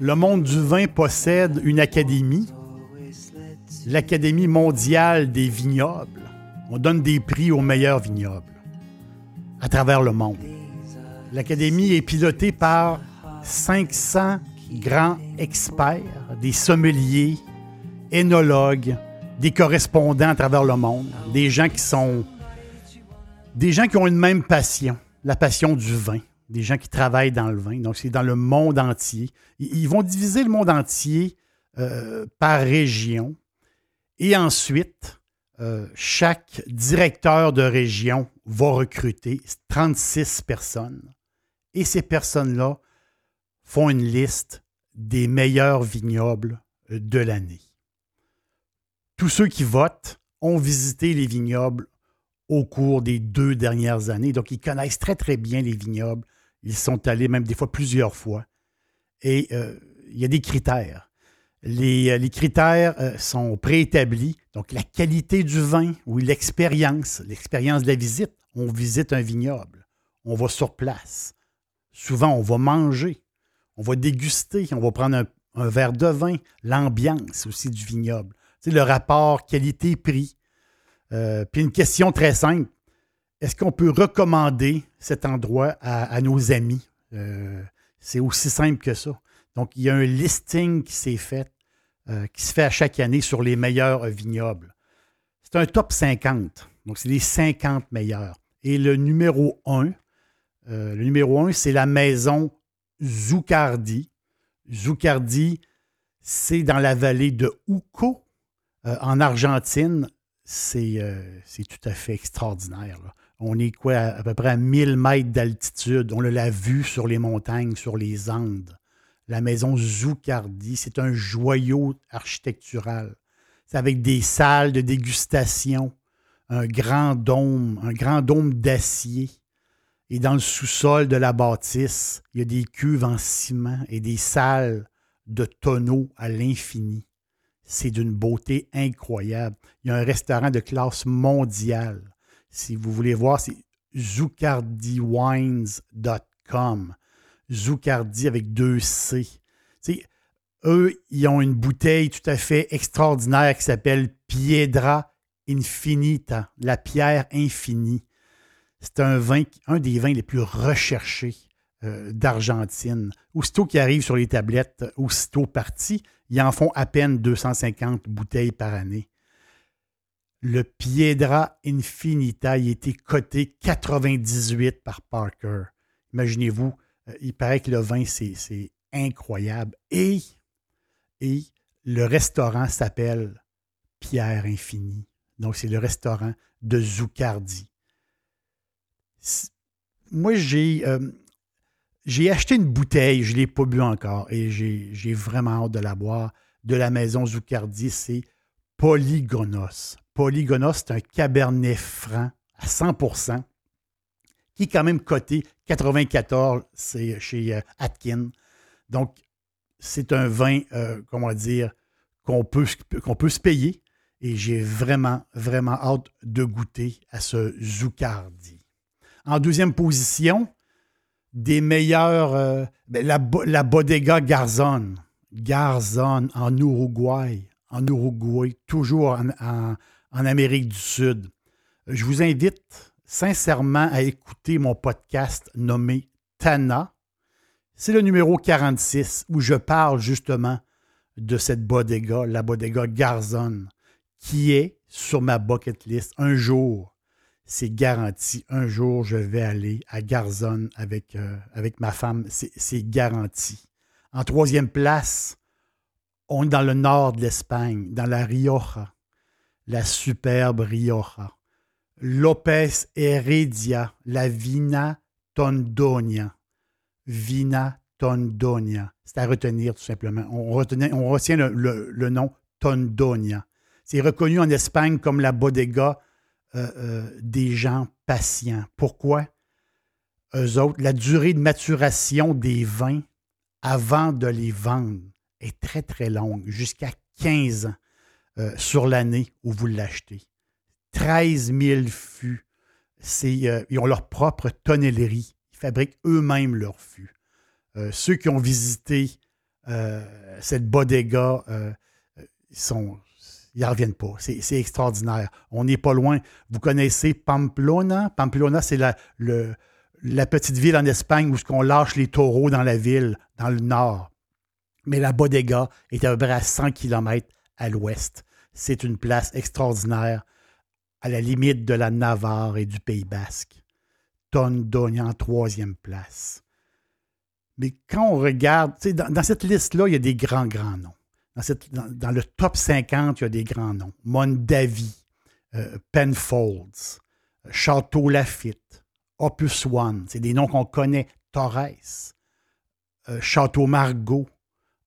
le monde du vin possède une académie, l'Académie mondiale des vignobles. On donne des prix aux meilleurs vignobles à travers le monde. L'Académie est pilotée par 500 grands experts, des sommeliers, énologues, des correspondants à travers le monde, des gens qui sont des gens qui ont une même passion, la passion du vin des gens qui travaillent dans le vin. Donc, c'est dans le monde entier. Ils vont diviser le monde entier euh, par région. Et ensuite, euh, chaque directeur de région va recruter 36 personnes. Et ces personnes-là font une liste des meilleurs vignobles euh, de l'année. Tous ceux qui votent ont visité les vignobles au cours des deux dernières années. Donc, ils connaissent très, très bien les vignobles. Ils sont allés même des fois plusieurs fois. Et euh, il y a des critères. Les, euh, critères euh, sont préétablis. Donc, la qualité du vin ou l'expérience, l'expérience de la visite. On visite un vignoble. On va sur place. Souvent, on va manger. On va déguster. On va prendre un, verre de vin. L'ambiance aussi du vignoble. C'est le rapport qualité-prix. puis une question très simple est-ce qu'on peut recommander cet endroit à, nos amis? Euh, c'est aussi simple que ça. Donc, il y a un listing qui s'est fait, euh, qui se fait à chaque année sur les meilleurs vignobles. C'est un top 50. Donc, c'est les 50 meilleurs. Et le numéro 1, euh, le numéro 1, c'est la maison Zucardi. Zucardi, c'est dans la vallée de Uco, en Argentine. C'est tout à fait extraordinaire. On est à, peu près à 1000 mètres d'altitude. On l'a vu sur les montagnes, sur les Andes. La maison Zucardi, c'est un joyau architectural. C'est avec des salles de dégustation, un grand dôme, un grand dôme d'acier. Et dans le sous-sol de la bâtisse, il y a des cuves en ciment et des salles de tonneaux à l'infini. C'est d'une beauté incroyable. Il y a un restaurant de classe mondiale. Si vous voulez voir, c'est zucardywines.com. Zucardi avec deux C. eux, ils ont une bouteille tout à fait extraordinaire qui s'appelle Piedra Infinita, la pierre infinie. C'est un vin, un des vins les plus recherchés euh, d'Argentine. Aussitôt qu'ils arrivent sur les tablettes, aussitôt partis, ils en font à peine 250 bouteilles par année le Piedra Infinita, a été coté 98 par Parker. Imaginez-vous, euh, il paraît que le vin, c'est incroyable. Et, et le restaurant s'appelle Pierre Infini. Donc, c'est le restaurant de Zucardi. Moi, j'ai euh, j'ai acheté une bouteille, je ne l'ai pas bu encore, et j'ai vraiment hâte de la boire, de la maison Zucardi. C'est Polygonos. Polygonos, c'est un cabernet franc à 100% qui est quand même coté 94 c'est chez euh, Atkin. Donc, c'est un vin, euh, comment dire, qu'on peut, se payer. Et j'ai vraiment, vraiment hâte de goûter à ce Zucardi. En deuxième position, des meilleurs, euh, ben, la, Bodega Garzon. Garzon en Uruguay. En Uruguay, toujours en Amérique du Sud. Je vous invite sincèrement à écouter mon podcast nommé Tana. C'est le numéro 46 où je parle justement de cette bodega, la bodega Garzon, qui est sur ma bucket list. Un jour, c'est garanti. Un jour, je vais aller à Garzon avec, euh, avec ma femme. C'est garanti. En troisième place, on est dans le nord de l'Espagne, dans la Rioja, la superbe Rioja. Lopez Heredia, la Vina Tondonia. Vina Tondonia. C'est à retenir tout simplement. On, on retient le, nom Tondonia. C'est reconnu en Espagne comme la bodega euh, euh, des gens patients. Pourquoi? Eux autres, la durée de maturation des vins avant de les vendre est très, très longue, jusqu'à 15 ans euh, sur l'année où vous l'achetez. 13 000 fûts. ils ont leur propre tonnellerie fabriquent eux-mêmes leurs fûts. Euh, ceux qui ont visité euh, cette bodega, euh, ils ils reviennent pas. C'est extraordinaire. On n'est pas loin. Vous connaissez Pamplona? Pamplona, c'est la, la petite ville en Espagne où on lâche les taureaux dans la ville, dans le nord. Mais la bodega est à peu près à 100 km à l'ouest. C'est une place extraordinaire à la limite de la Navarre et du Pays basque. Tondoni en troisième place. Mais quand on regarde, dans, cette liste-là, il y a des grands, grands noms. Dans, le top 50, il y a des grands noms. Mondavi, euh, Penfolds, Château Lafitte, Opus One, c'est des noms qu'on connaît. Torres, euh, Château Margaux,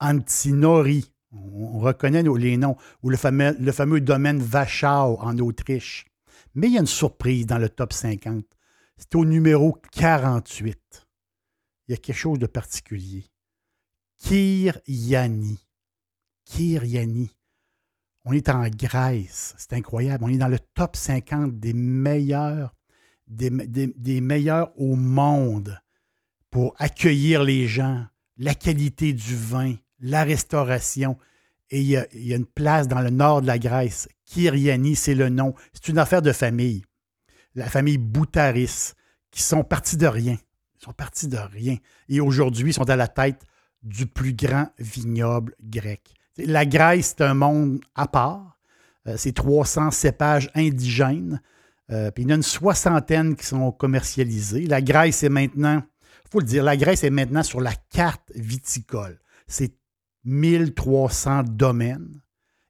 Antinori, on, reconnaît les noms, ou le fameux, domaine Wachau en Autriche. Mais il y a une surprise dans le top 50. C'est au numéro 48. Il y a quelque chose de particulier. Kir Yani. Kir Yani. On est en Grèce. C'est incroyable. On est dans le top 50 des meilleurs, des, meilleurs au monde pour accueillir les gens, la qualité du vin, la restauration. Et il y, a, une place dans le nord de la Grèce. Kyriani, c'est le nom. C'est une affaire de famille la famille Boutaris, qui sont partis de rien. Ils sont partis de rien. Et aujourd'hui, ils sont à la tête du plus grand vignoble grec. La Grèce, c'est un monde à part. Euh, c'est 300 cépages indigènes. Euh, puis il y en a une soixantaine qui sont commercialisés. La Grèce est maintenant, il faut le dire, la Grèce est maintenant sur la carte viticole. C'est 1300 domaines.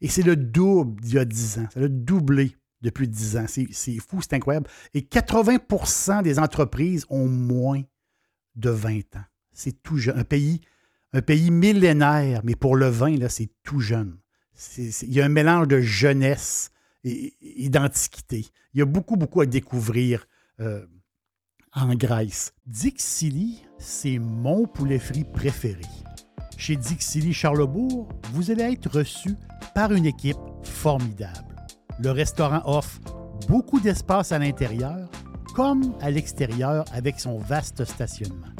Et c'est le double d'il y a 10 ans. Ça a doublé depuis 10 ans. C'est fou, c'est incroyable. Et 80% des entreprises ont moins de 20 ans. C'est tout jeune. Un pays, un pays millénaire, mais pour le vin, là, c'est tout jeune. il y a un mélange de jeunesse et, d'antiquité. Il y a beaucoup, beaucoup à découvrir euh, en Grèce. Dixili, c'est mon poulet frit préféré. Chez Dixili Charlebourg, vous allez être reçu par une équipe formidable. Le restaurant offre beaucoup d'espace à l'intérieur comme à l'extérieur avec son vaste stationnement.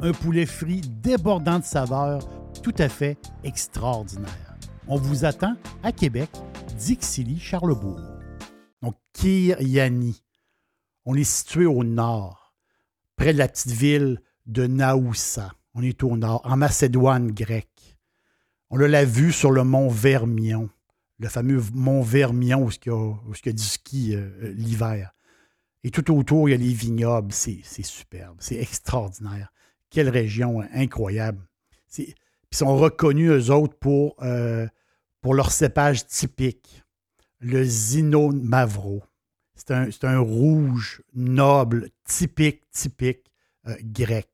Un poulet frit débordant de saveurs tout à fait extraordinaire. On vous attend à Québec, Dixilly, Charlebourg. Donc, Kiryani. On est situé au nord, près de la petite ville de Naoussa. On est au nord, en Macédoine grecque. On l'a vu sur le mont Vermion le fameux mont Vermion où il y a, du ski euh, euh, l'hiver. Et tout autour, il y a les vignobles. C'est superbe. C'est extraordinaire. Quelle région incroyable. Ils sont reconnus, eux autres, pour, euh, pour leur cépage typique, le Zino Mavro. C'est un, rouge noble, typique, typique grec.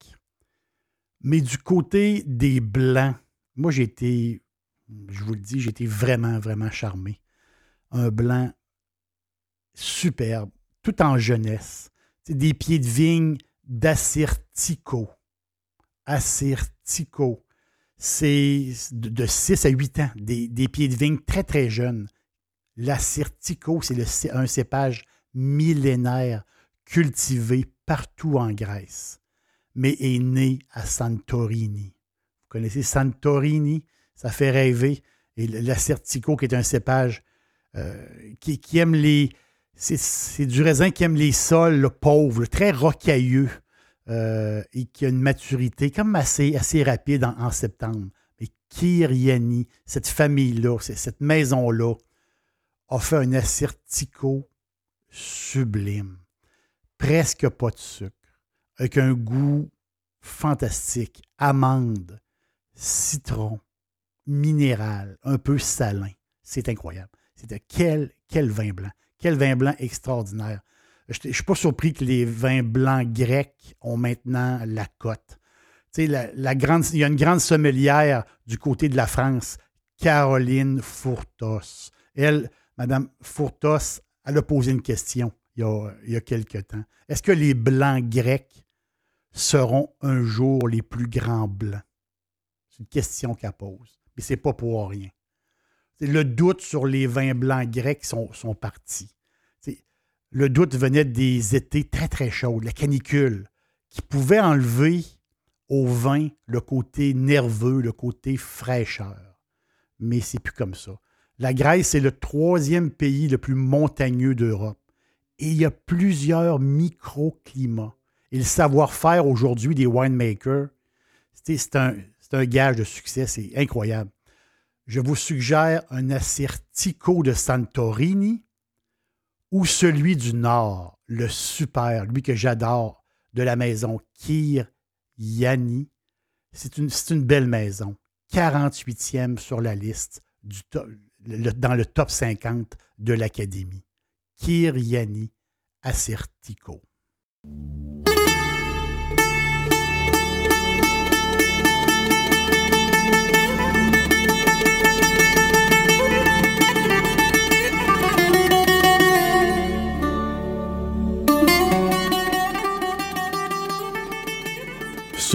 Mais du côté des Blancs, moi, j'ai été je vous le dis, j'étais vraiment, vraiment charmé. Un blanc superbe, tout en jeunesse. C'est des pieds de vigne d'Assyrtico. Assyrtico. C'est de 6 à 8 ans, des, pieds de vigne très, très jeunes. L'Assyrtico, c'est un cépage millénaire cultivé partout en Grèce, mais est né à Santorini. Vous connaissez Santorini? ça fait rêver. Et l'Acertico, qui est un cépage euh, qui, aime les. C'est du raisin qui aime les sols pauvres, très rocailleux. euh, et qui a une maturité comme assez, assez rapide en, septembre. Mais Kyriani, cette famille-là, cette maison-là, a fait un assertico sublime. Presque pas de sucre, avec un goût fantastique. Amande, citron, minéral, un peu salin. C'est incroyable. C'était quel, quel vin blanc. Quel vin blanc extraordinaire. Je ne suis pas surpris que les vins blancs grecs ont maintenant la cote. Il y a une grande sommelière du côté de la France, Caroline Fourtos. Elle, Madame Fourtos, elle a posé une question il y a, il y a quelque temps. Est-ce que les blancs grecs seront un jour les plus grands blancs? C'est une question qu'elle pose. Mais ce n'est pas pour rien. Le doute sur les vins blancs grecs sont, sont partis. Le doute venait des étés très, très chauds, la canicule, qui pouvait enlever au vin le côté nerveux, le côté fraîcheur. Mais c'est plus comme ça. La Grèce est le troisième pays le plus montagneux d'Europe. Et il y a plusieurs microclimats. Et le savoir-faire aujourd'hui des winemakers, c'est un, gage de succès, c'est incroyable. Je vous suggère un Assertico de Santorini ou celui du Nord, le super, lui que j'adore, de la maison Kir Yani. C'est une, belle maison. 48e sur la liste dans le top 50 de l'Académie. Kir Yani Assertico.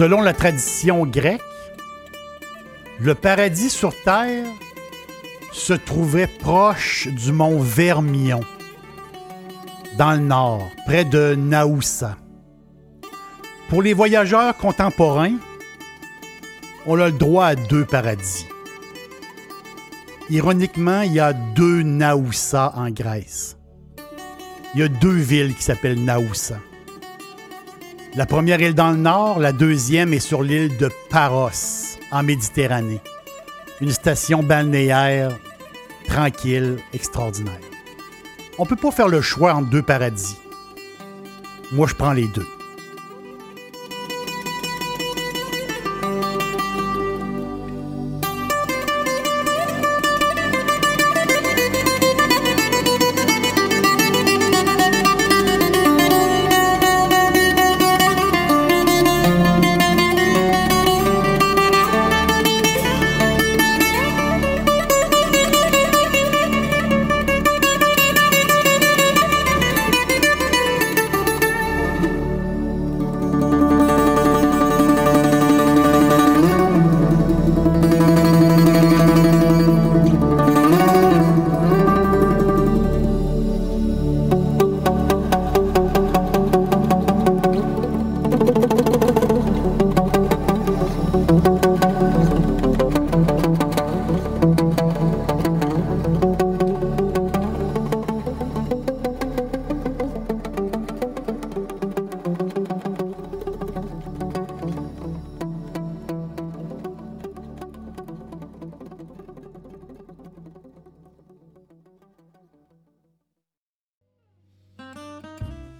Selon la tradition grecque, le paradis sur terre se trouvait proche du mont Vermion, dans le nord, près de Naoussa. Pour les voyageurs contemporains, on a le droit à deux paradis. Ironiquement, il y a deux Naoussa en Grèce. Il y a deux villes qui s'appellent Naoussa. La première île dans le nord, la deuxième est sur l'île de Paros, en Méditerranée. Une station balnéaire tranquille, extraordinaire. On ne peut pas faire le choix entre deux paradis. Moi, je prends les deux.